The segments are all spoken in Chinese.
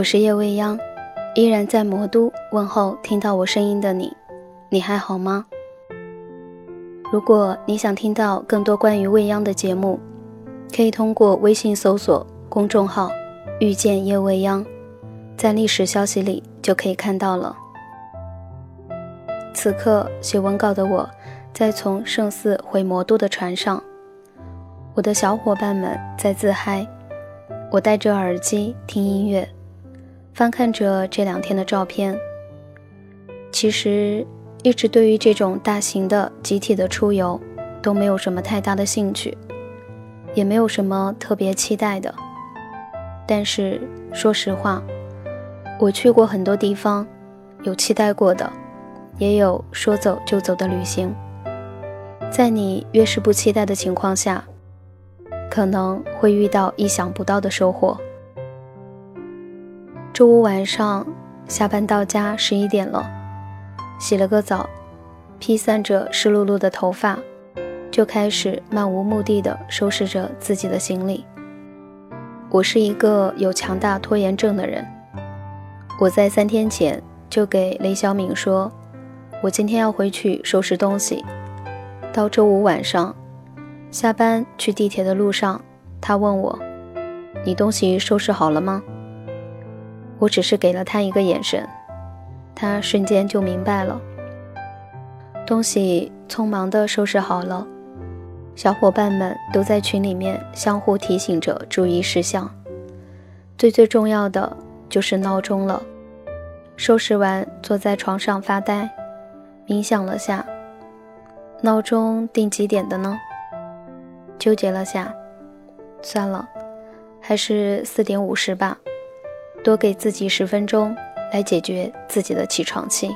我是叶未央，依然在魔都问候听到我声音的你，你还好吗？如果你想听到更多关于未央的节目，可以通过微信搜索公众号“遇见叶未央”，在历史消息里就可以看到了。此刻写文稿的我，在从圣寺回魔都的船上，我的小伙伴们在自嗨，我戴着耳机听音乐。翻看着这两天的照片，其实一直对于这种大型的集体的出游都没有什么太大的兴趣，也没有什么特别期待的。但是说实话，我去过很多地方，有期待过的，也有说走就走的旅行。在你越是不期待的情况下，可能会遇到意想不到的收获。周五晚上下班到家，十一点了，洗了个澡，披散着湿漉漉的头发，就开始漫无目的的收拾着自己的行李。我是一个有强大拖延症的人，我在三天前就给雷小敏说，我今天要回去收拾东西。到周五晚上下班去地铁的路上，他问我：“你东西收拾好了吗？”我只是给了他一个眼神，他瞬间就明白了。东西匆忙地收拾好了，小伙伴们都在群里面相互提醒着注意事项。最最重要的就是闹钟了。收拾完，坐在床上发呆，冥想了下，闹钟定几点的呢？纠结了下，算了，还是四点五十吧。多给自己十分钟来解决自己的起床气。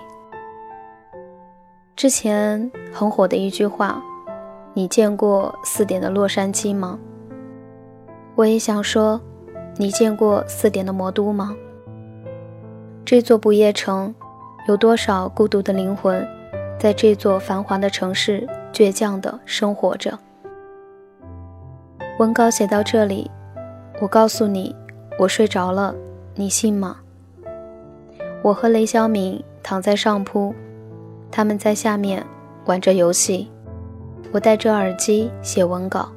之前很火的一句话：“你见过四点的洛杉矶吗？”我也想说：“你见过四点的魔都吗？”这座不夜城，有多少孤独的灵魂，在这座繁华的城市倔强地生活着？文稿写到这里，我告诉你，我睡着了。你信吗？我和雷小敏躺在上铺，他们在下面玩着游戏，我戴着耳机写文稿。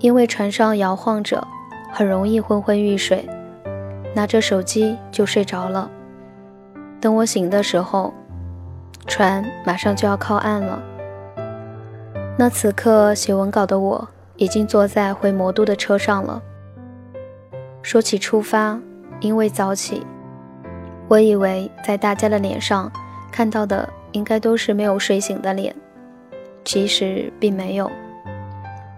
因为船上摇晃着，很容易昏昏欲睡，拿着手机就睡着了。等我醒的时候，船马上就要靠岸了。那此刻写文稿的我，已经坐在回魔都的车上了。说起出发，因为早起，我以为在大家的脸上看到的应该都是没有睡醒的脸，其实并没有。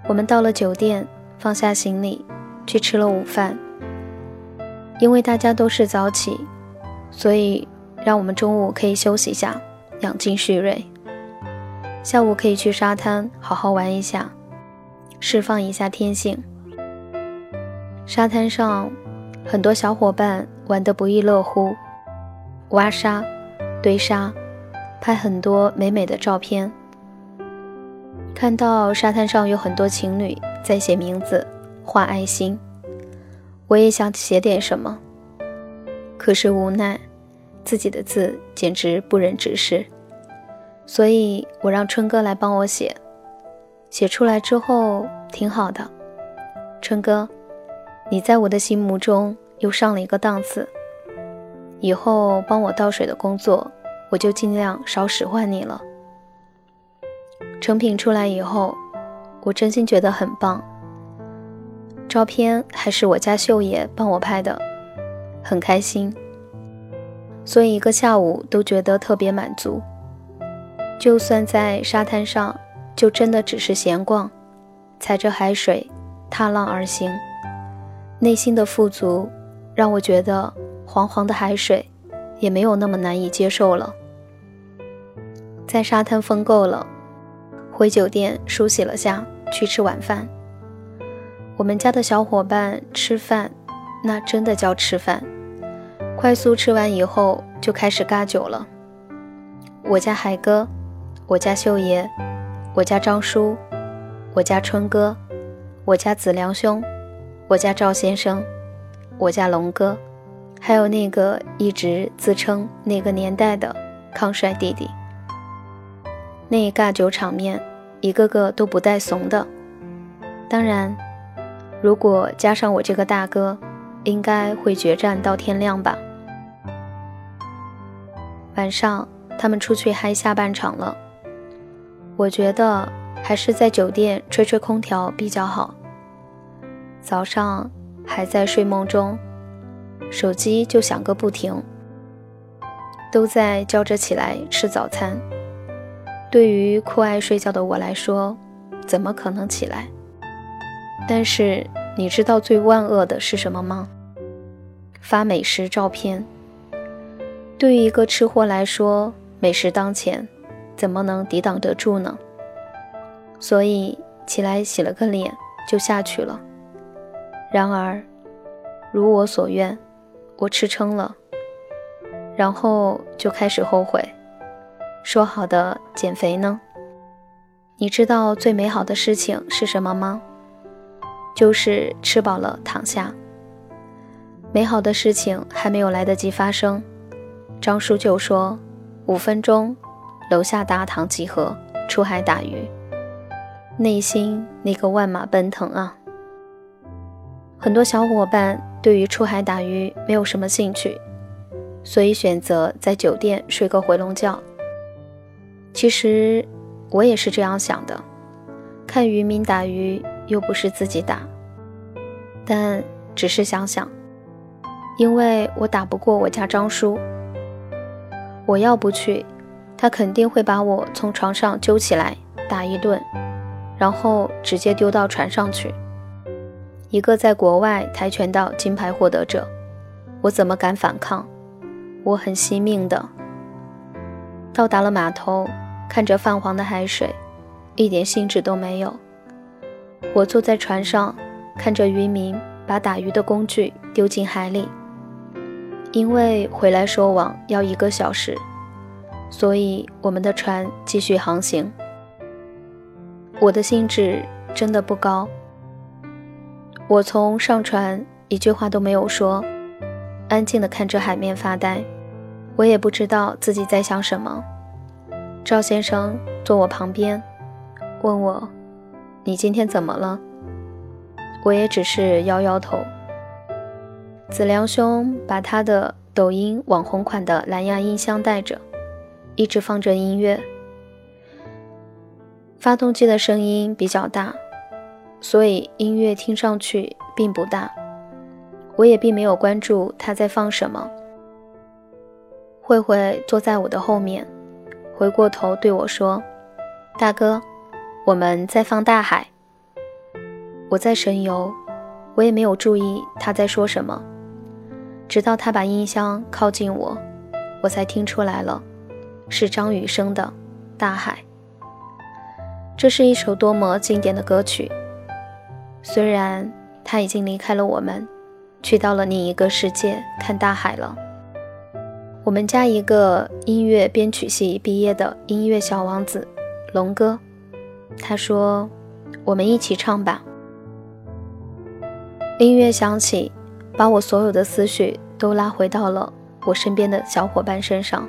我们到了酒店，放下行李，去吃了午饭。因为大家都是早起，所以让我们中午可以休息一下，养精蓄锐。下午可以去沙滩好好玩一下，释放一下天性。沙滩上，很多小伙伴玩得不亦乐乎，挖沙、堆沙，拍很多美美的照片。看到沙滩上有很多情侣在写名字、画爱心，我也想写点什么，可是无奈自己的字简直不忍直视，所以我让春哥来帮我写。写出来之后挺好的，春哥。你在我的心目中又上了一个档次，以后帮我倒水的工作，我就尽量少使唤你了。成品出来以后，我真心觉得很棒。照片还是我家秀爷帮我拍的，很开心，所以一个下午都觉得特别满足。就算在沙滩上，就真的只是闲逛，踩着海水，踏浪而行。内心的富足，让我觉得黄黄的海水也没有那么难以接受了。在沙滩疯够了，回酒店梳洗了下去吃晚饭。我们家的小伙伴吃饭，那真的叫吃饭。快速吃完以后，就开始嘎酒了。我家海哥，我家秀爷，我家张叔，我家春哥，我家子良兄。我家赵先生，我家龙哥，还有那个一直自称那个年代的康帅弟弟。那尬酒场面，一个个都不带怂的。当然，如果加上我这个大哥，应该会决战到天亮吧。晚上他们出去嗨下半场了，我觉得还是在酒店吹吹空调比较好。早上还在睡梦中，手机就响个不停，都在叫着起来吃早餐。对于酷爱睡觉的我来说，怎么可能起来？但是你知道最万恶的是什么吗？发美食照片。对于一个吃货来说，美食当前，怎么能抵挡得住呢？所以起来洗了个脸就下去了。然而，如我所愿，我吃撑了，然后就开始后悔。说好的减肥呢？你知道最美好的事情是什么吗？就是吃饱了躺下。美好的事情还没有来得及发生，张叔就说：“五分钟，楼下大堂集合，出海打鱼。”内心那个万马奔腾啊！很多小伙伴对于出海打鱼没有什么兴趣，所以选择在酒店睡个回笼觉。其实我也是这样想的，看渔民打鱼。又不是自己打，但只是想想，因为我打不过我家张叔，我要不去，他肯定会把我从床上揪起来打一顿，然后直接丢到船上去。一个在国外跆拳道金牌获得者，我怎么敢反抗？我很惜命的。到达了码头，看着泛黄的海水，一点兴致都没有。我坐在船上，看着渔民把打鱼的工具丢进海里。因为回来收网要一个小时，所以我们的船继续航行。我的兴致真的不高。我从上船一句话都没有说，安静地看着海面发呆。我也不知道自己在想什么。赵先生坐我旁边，问我。你今天怎么了？我也只是摇摇头。子良兄把他的抖音网红款的蓝牙音箱带着，一直放着音乐。发动机的声音比较大，所以音乐听上去并不大。我也并没有关注他在放什么。慧慧坐在我的后面，回过头对我说：“大哥。”我们在放大海，我在神游，我也没有注意他在说什么，直到他把音箱靠近我，我才听出来了，是张雨生的《大海》。这是一首多么经典的歌曲，虽然他已经离开了我们，去到了另一个世界看大海了。我们家一个音乐编曲系毕业的音乐小王子，龙哥。他说：“我们一起唱吧。”音乐响起，把我所有的思绪都拉回到了我身边的小伙伴身上。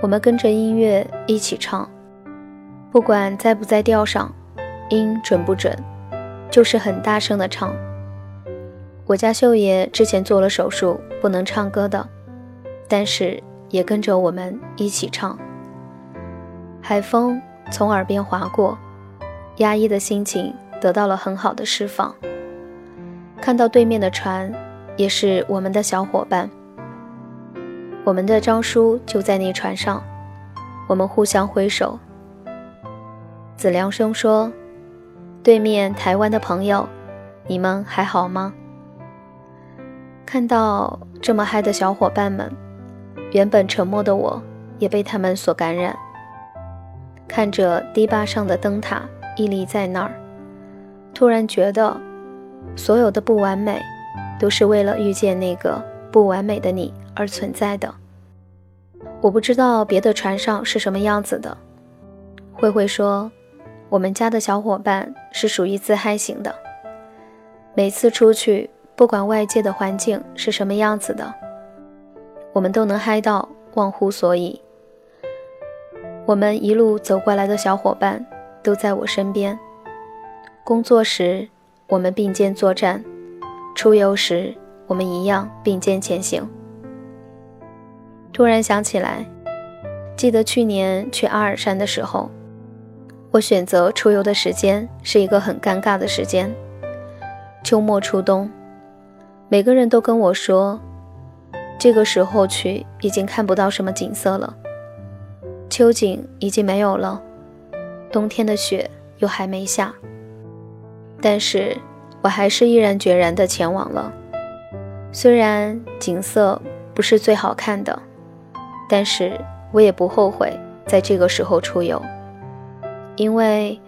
我们跟着音乐一起唱，不管在不在调上，音准不准，就是很大声的唱。我家秀爷之前做了手术，不能唱歌的，但是也跟着我们一起唱。海风。从耳边划过，压抑的心情得到了很好的释放。看到对面的船，也是我们的小伙伴。我们的张叔就在那船上，我们互相挥手。子良兄说：“对面台湾的朋友，你们还好吗？”看到这么嗨的小伙伴们，原本沉默的我也被他们所感染。看着堤坝上的灯塔屹立在那儿，突然觉得，所有的不完美，都是为了遇见那个不完美的你而存在的。我不知道别的船上是什么样子的。慧慧说，我们家的小伙伴是属于自嗨型的，每次出去不管外界的环境是什么样子的，我们都能嗨到忘乎所以。我们一路走过来的小伙伴都在我身边。工作时我们并肩作战，出游时我们一样并肩前行。突然想起来，记得去年去阿尔山的时候，我选择出游的时间是一个很尴尬的时间，秋末初冬。每个人都跟我说，这个时候去已经看不到什么景色了，秋景已经没有了，冬天的雪又还没下。但是我还是毅然决然地前往了。虽然景色不是最好看的，但是我也不后悔在这个时候出游，因为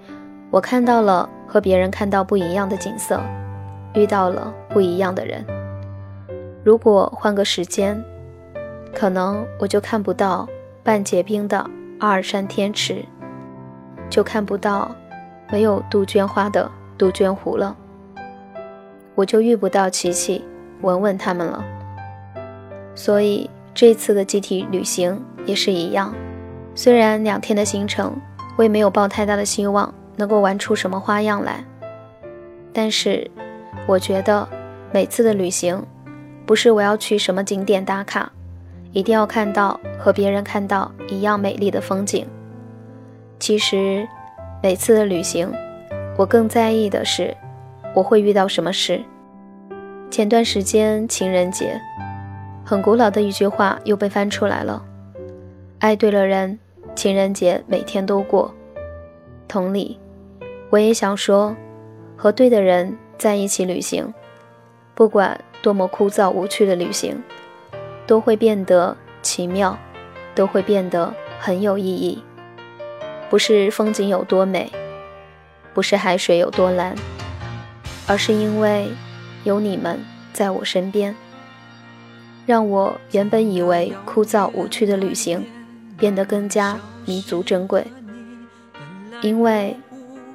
我看到了和别人看到不一样的景色。遇到了不一样的人。如果换个时间，可能我就看不到半结冰的阿尔山天池，就看不到没有杜鹃花的杜鹃湖了，我就遇不到琪琪、文文他们了。所以这次的集体旅行也是一样，虽然两天的行程，我也没有抱太大的希望能够玩出什么花样来，但是。我觉得每次的旅行，不是我要去什么景点打卡，一定要看到和别人看到一样美丽的风景。其实，每次的旅行，我更在意的是我会遇到什么事。前段时间情人节，很古老的一句话又被翻出来了：爱对了人，情人节每天都过。同理，我也想说，和对的人。在一起旅行，不管多么枯燥无趣的旅行，都会变得奇妙，都会变得很有意义。不是风景有多美，不是海水有多蓝，而是因为有你们在我身边，让我原本以为枯燥无趣的旅行变得更加弥足珍贵。因为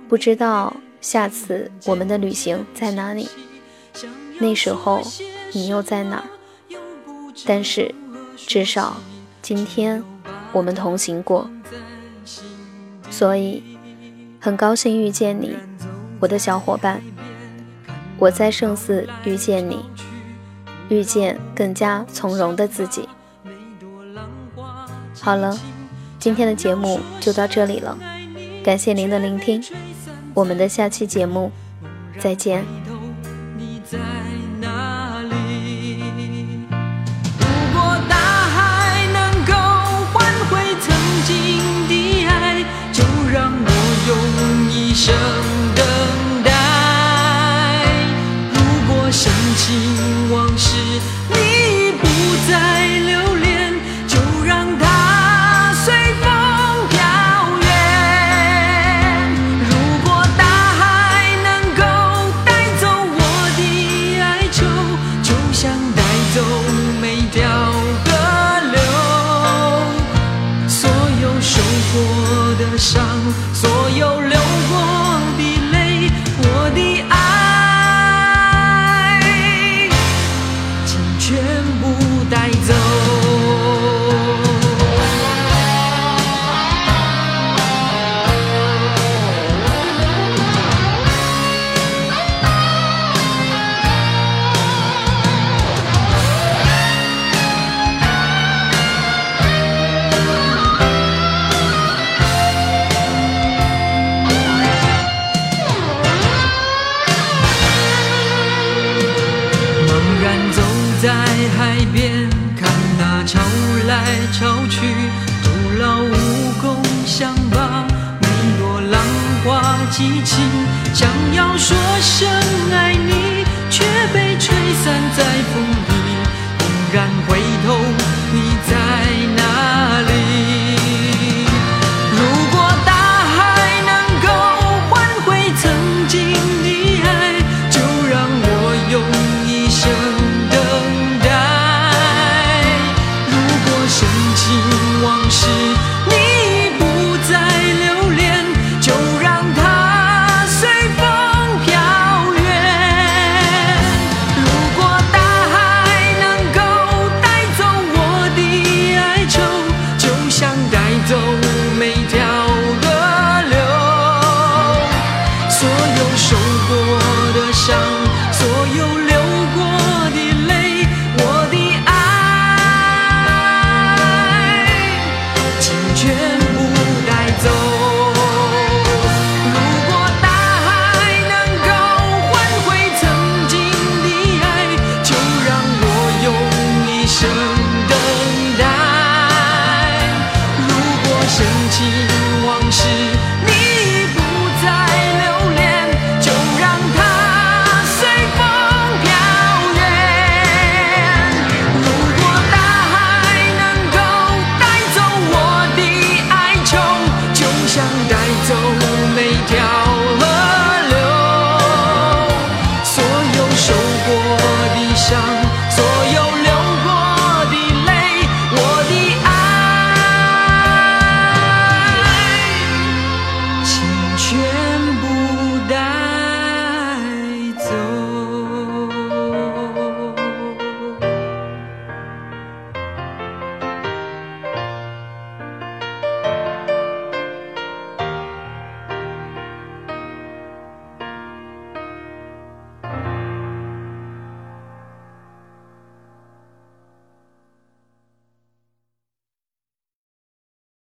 不知道。下次我们的旅行在哪里？那时候你又在哪儿？但是至少今天我们同行过，所以很高兴遇见你，我的小伙伴。我在圣寺遇见你，遇见更加从容的自己。好了，今天的节目就到这里了，感谢您的聆听。我们的下期节目，再见。